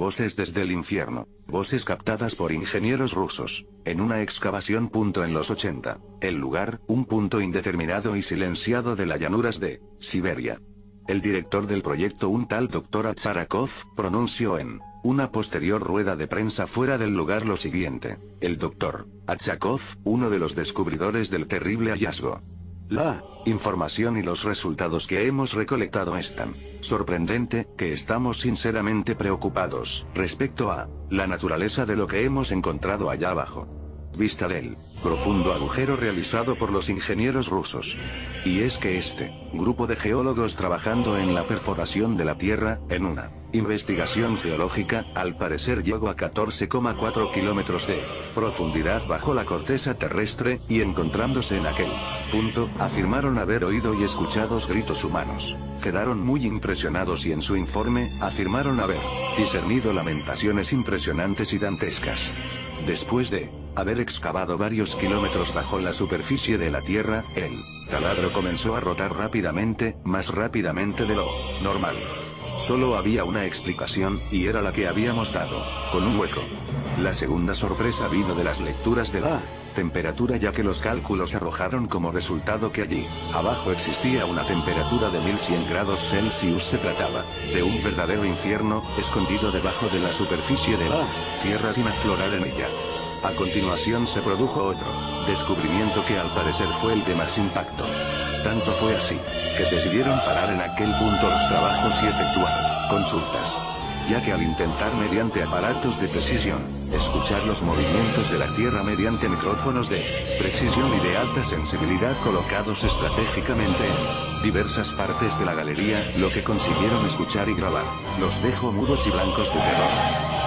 Voces desde el infierno. Voces captadas por ingenieros rusos. En una excavación. Punto en los 80. El lugar, un punto indeterminado y silenciado de las llanuras de Siberia. El director del proyecto, un tal Dr. Atsarakov, pronunció en una posterior rueda de prensa fuera del lugar lo siguiente. El doctor Atsakov, uno de los descubridores del terrible hallazgo, la información y los resultados que hemos recolectado es tan sorprendente que estamos sinceramente preocupados respecto a la naturaleza de lo que hemos encontrado allá abajo. Vista del profundo agujero realizado por los ingenieros rusos. Y es que este grupo de geólogos trabajando en la perforación de la Tierra, en una investigación geológica, al parecer llegó a 14,4 kilómetros de profundidad bajo la corteza terrestre, y encontrándose en aquel punto, afirmaron haber oído y escuchado gritos humanos. Quedaron muy impresionados y en su informe, afirmaron haber discernido lamentaciones impresionantes y dantescas. Después de haber excavado varios kilómetros bajo la superficie de la Tierra, el taladro comenzó a rotar rápidamente, más rápidamente de lo normal. Solo había una explicación, y era la que habíamos dado, con un hueco. La segunda sorpresa vino de las lecturas de la temperatura ya que los cálculos arrojaron como resultado que allí, abajo existía una temperatura de 1100 grados Celsius. Se trataba de un verdadero infierno, escondido debajo de la superficie de la Tierra sin aflorar en ella. A continuación se produjo otro descubrimiento que al parecer fue el de más impacto. Tanto fue así, que decidieron parar en aquel punto los trabajos y efectuar consultas ya que al intentar mediante aparatos de precisión, escuchar los movimientos de la Tierra mediante micrófonos de precisión y de alta sensibilidad colocados estratégicamente en diversas partes de la galería, lo que consiguieron escuchar y grabar, los dejó mudos y blancos de terror.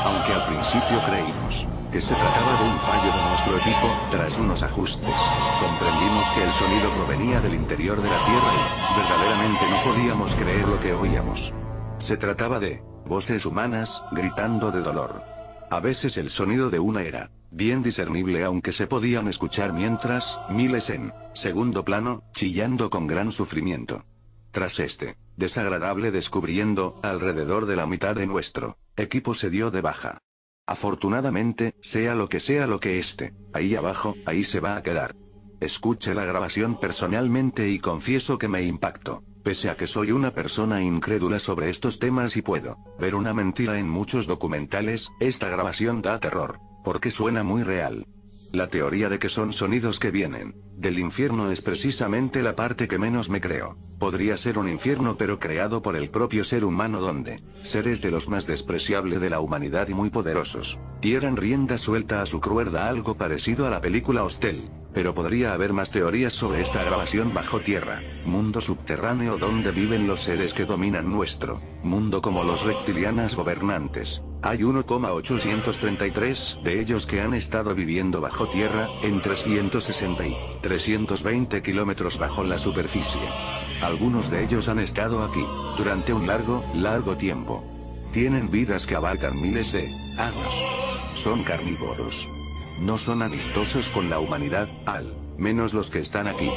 Aunque al principio creímos que se trataba de un fallo de nuestro equipo, tras unos ajustes, comprendimos que el sonido provenía del interior de la Tierra y, verdaderamente no podíamos creer lo que oíamos. Se trataba de voces humanas, gritando de dolor. A veces el sonido de una era bien discernible aunque se podían escuchar mientras, miles en segundo plano, chillando con gran sufrimiento. Tras este desagradable descubriendo, alrededor de la mitad de nuestro equipo se dio de baja. Afortunadamente, sea lo que sea lo que esté, ahí abajo, ahí se va a quedar. Escuche la grabación personalmente y confieso que me impactó. Pese a que soy una persona incrédula sobre estos temas y puedo ver una mentira en muchos documentales, esta grabación da terror, porque suena muy real. La teoría de que son sonidos que vienen del infierno es precisamente la parte que menos me creo. Podría ser un infierno pero creado por el propio ser humano donde seres de los más despreciables de la humanidad y muy poderosos dieran rienda suelta a su crueldad algo parecido a la película Hostel. Pero podría haber más teorías sobre esta grabación bajo tierra, mundo subterráneo donde viven los seres que dominan nuestro mundo como los reptilianas gobernantes. Hay 1,833 de ellos que han estado viviendo bajo tierra, en 360 y 320 kilómetros bajo la superficie. Algunos de ellos han estado aquí, durante un largo, largo tiempo. Tienen vidas que abarcan miles de años. Son carnívoros. No son amistosos con la humanidad, al menos los que están aquí.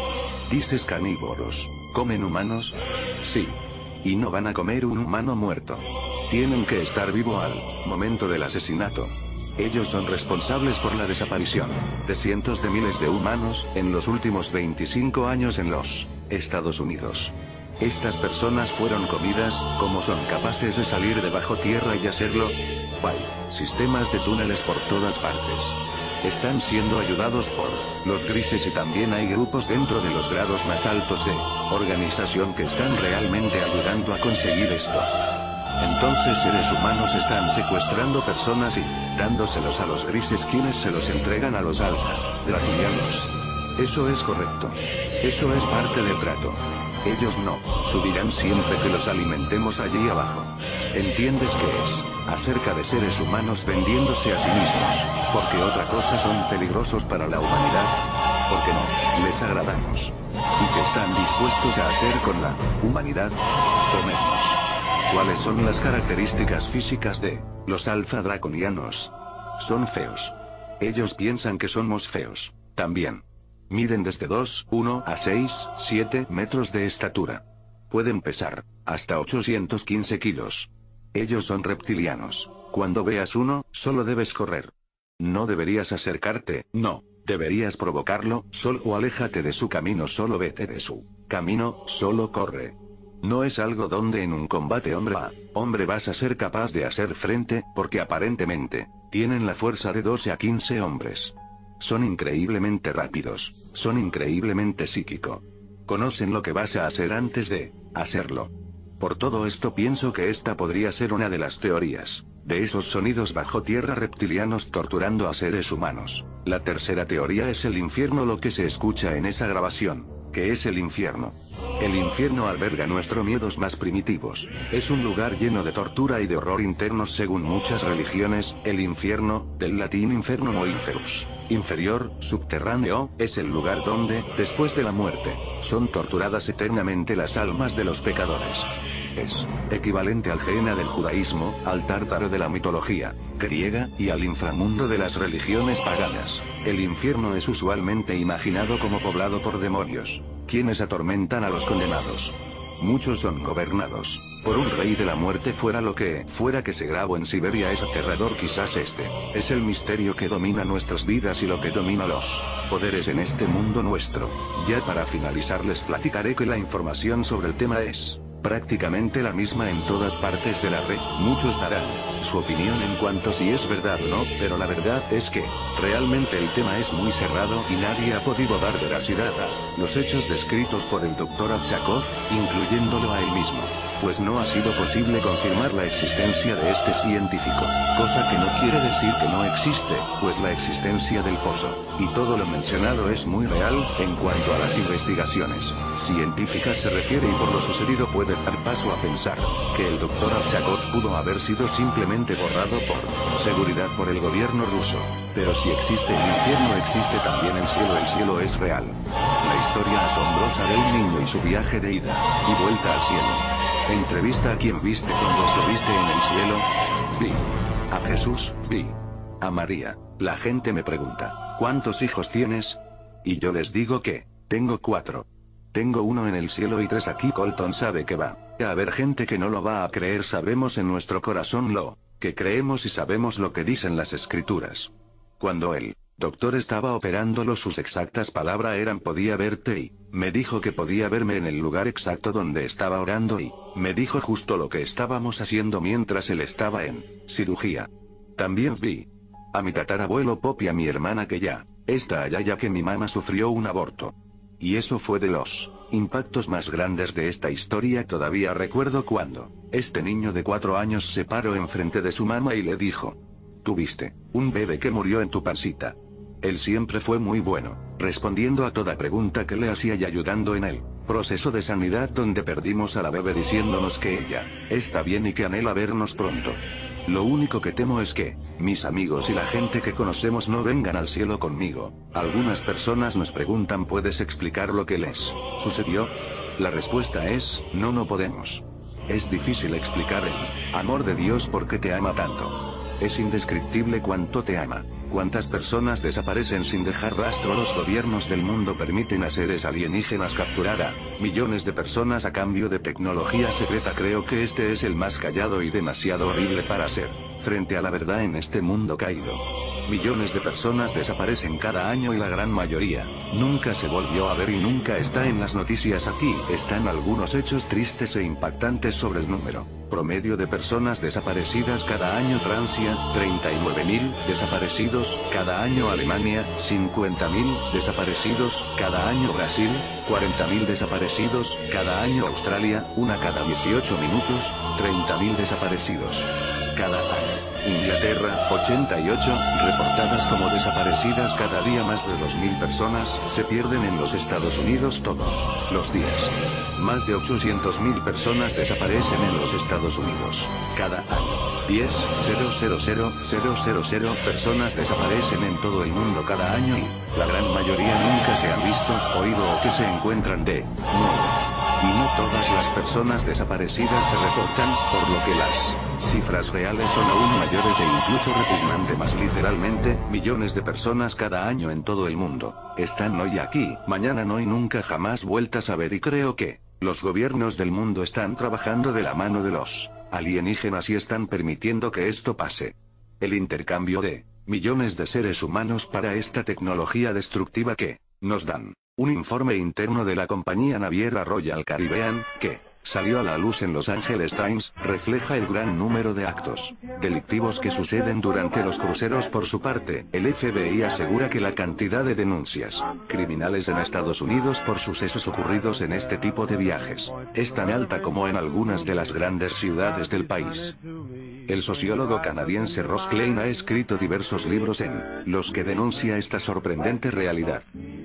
Dices carnívoros. ¿Comen humanos? Sí. Y no van a comer un humano muerto. Tienen que estar vivo al momento del asesinato. Ellos son responsables por la desaparición de cientos de miles de humanos en los últimos 25 años en los Estados Unidos. Estas personas fueron comidas, como son capaces de salir de bajo tierra y hacerlo? Hay sistemas de túneles por todas partes. Están siendo ayudados por los grises y también hay grupos dentro de los grados más altos de organización que están realmente ayudando a conseguir esto. Entonces seres humanos están secuestrando personas y dándoselos a los grises quienes se los entregan a los alfa, draconianos. Eso es correcto. Eso es parte del trato. Ellos no subirán siempre que los alimentemos allí abajo. ¿Entiendes qué es? Acerca de seres humanos vendiéndose a sí mismos, porque otra cosa son peligrosos para la humanidad. Porque no, les agradamos. ¿Y qué están dispuestos a hacer con la humanidad? Comernos. ¿Cuáles son las características físicas de los alfa draconianos? Son feos. Ellos piensan que somos feos. También. Miden desde 2, 1 a 6, 7 metros de estatura. Pueden pesar hasta 815 kilos. Ellos son reptilianos. Cuando veas uno, solo debes correr. No deberías acercarte, no. Deberías provocarlo, solo aléjate de su camino, solo vete de su camino, solo corre. No es algo donde en un combate hombre a hombre vas a ser capaz de hacer frente, porque aparentemente, tienen la fuerza de 12 a 15 hombres. Son increíblemente rápidos, son increíblemente psíquico. Conocen lo que vas a hacer antes de hacerlo. Por todo esto pienso que esta podría ser una de las teorías, de esos sonidos bajo tierra reptilianos torturando a seres humanos. La tercera teoría es el infierno lo que se escucha en esa grabación, que es el infierno. El infierno alberga nuestros miedos más primitivos. Es un lugar lleno de tortura y de horror internos según muchas religiones, el infierno, del latín inferno o inferus. Inferior, subterráneo, es el lugar donde, después de la muerte, son torturadas eternamente las almas de los pecadores. Es equivalente al Gehenna del judaísmo, al tártaro de la mitología griega, y al inframundo de las religiones paganas. El infierno es usualmente imaginado como poblado por demonios, quienes atormentan a los condenados. Muchos son gobernados por un rey de la muerte fuera lo que fuera que se grabó en Siberia es aterrador quizás este. Es el misterio que domina nuestras vidas y lo que domina los poderes en este mundo nuestro. Ya para finalizar les platicaré que la información sobre el tema es prácticamente la misma en todas partes de la red. Muchos darán su opinión en cuanto si es verdad o no, pero la verdad es que, realmente el tema es muy cerrado y nadie ha podido dar veracidad a los hechos descritos por el Dr. Atsakov, incluyéndolo a él mismo pues no ha sido posible confirmar la existencia de este científico, cosa que no quiere decir que no existe, pues la existencia del pozo, y todo lo mencionado es muy real, en cuanto a las investigaciones científicas se refiere y por lo sucedido puede dar paso a pensar, que el doctor Arsakov pudo haber sido borrado por seguridad por el gobierno ruso. Pero si existe el infierno existe también el cielo, el cielo es real. La historia asombrosa del niño y su viaje de ida y vuelta al cielo. Entrevista a quien viste cuando estuviste en el cielo. Vi. A Jesús, vi. A María. La gente me pregunta, ¿cuántos hijos tienes? Y yo les digo que, tengo cuatro. Tengo uno en el cielo y tres aquí. Colton sabe que va a haber gente que no lo va a creer. Sabemos en nuestro corazón lo que creemos y sabemos lo que dicen las escrituras. Cuando él Doctor estaba operándolo, sus exactas palabras eran podía verte y, me dijo que podía verme en el lugar exacto donde estaba orando y, me dijo justo lo que estábamos haciendo mientras él estaba en cirugía. También vi a mi tatarabuelo Pop y a mi hermana que ya está allá ya que mi mamá sufrió un aborto. Y eso fue de los impactos más grandes de esta historia. Todavía recuerdo cuando este niño de cuatro años se paró enfrente de su mamá y le dijo, tuviste un bebé que murió en tu pancita. Él siempre fue muy bueno, respondiendo a toda pregunta que le hacía y ayudando en el proceso de sanidad donde perdimos a la bebé diciéndonos que ella está bien y que anhela vernos pronto. Lo único que temo es que, mis amigos y la gente que conocemos no vengan al cielo conmigo. Algunas personas nos preguntan ¿puedes explicar lo que les sucedió? La respuesta es, no no podemos. Es difícil explicar el amor de Dios porque te ama tanto. Es indescriptible cuánto te ama. ¿Cuántas personas desaparecen sin dejar rastro? Los gobiernos del mundo permiten a seres alienígenas capturar a millones de personas a cambio de tecnología secreta. Creo que este es el más callado y demasiado horrible para ser frente a la verdad en este mundo caído. Millones de personas desaparecen cada año y la gran mayoría nunca se volvió a ver y nunca está en las noticias aquí. Están algunos hechos tristes e impactantes sobre el número promedio de personas desaparecidas cada año Francia, 39.000 desaparecidos cada año Alemania, 50.000 desaparecidos cada año Brasil, 40.000 desaparecidos cada año Australia, una cada 18 minutos, 30.000 desaparecidos. cada año. Inglaterra, 88, reportadas como desaparecidas cada día más de 2.000 personas se pierden en los Estados Unidos todos los días. Más de 800.000 personas desaparecen en los Estados Unidos cada año. 10, 000, personas desaparecen en todo el mundo cada año y, la gran mayoría nunca se han visto, oído o que se encuentran de nuevo. Y no todas las personas desaparecidas se reportan, por lo que las cifras reales son aún mayores e incluso repugnante más literalmente, millones de personas cada año en todo el mundo, están hoy aquí, mañana no y nunca jamás vueltas a ver y creo que, los gobiernos del mundo están trabajando de la mano de los alienígenas y están permitiendo que esto pase. El intercambio de millones de seres humanos para esta tecnología destructiva que nos dan un informe interno de la compañía naviera Royal Caribbean, que salió a la luz en Los Angeles Times, refleja el gran número de actos delictivos que suceden durante los cruceros. Por su parte, el FBI asegura que la cantidad de denuncias criminales en Estados Unidos por sucesos ocurridos en este tipo de viajes es tan alta como en algunas de las grandes ciudades del país. El sociólogo canadiense Ross Klein ha escrito diversos libros en los que denuncia esta sorprendente realidad.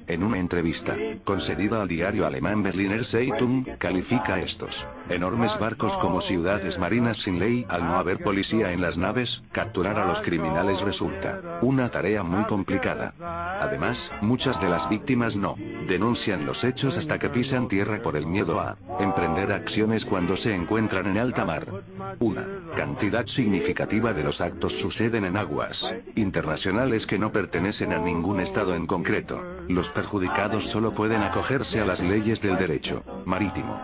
En una entrevista, concedida al diario alemán Berliner Zeitung, califica estos enormes barcos como ciudades marinas sin ley. Al no haber policía en las naves, capturar a los criminales resulta una tarea muy complicada. Además, muchas de las víctimas no denuncian los hechos hasta que pisan tierra por el miedo a emprender acciones cuando se encuentran en alta mar. Una cantidad significativa de los actos suceden en aguas internacionales que no pertenecen a ningún estado en concreto. Los perjudicados solo pueden acogerse a las leyes del derecho marítimo.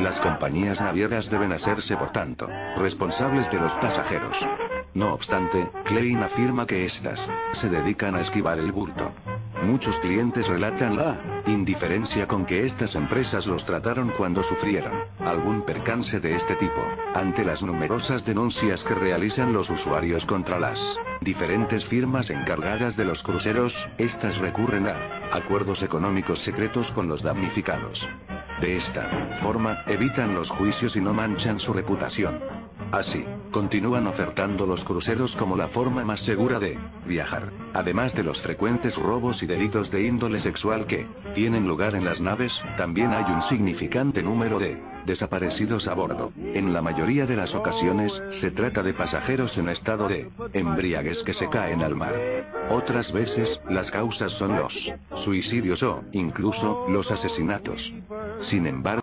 Las compañías navieras deben hacerse, por tanto, responsables de los pasajeros. No obstante, Klein afirma que éstas se dedican a esquivar el bulto. Muchos clientes relatan la indiferencia con que estas empresas los trataron cuando sufrieron algún percance de este tipo, ante las numerosas denuncias que realizan los usuarios contra las diferentes firmas encargadas de los cruceros, estas recurren a acuerdos económicos secretos con los damnificados. De esta forma, evitan los juicios y no manchan su reputación. Así, continúan ofertando los cruceros como la forma más segura de viajar. Además de los frecuentes robos y delitos de índole sexual que tienen lugar en las naves, también hay un significante número de desaparecidos a bordo. En la mayoría de las ocasiones, se trata de pasajeros en estado de embriaguez que se caen al mar. Otras veces, las causas son los suicidios o, incluso, los asesinatos. Sin embargo,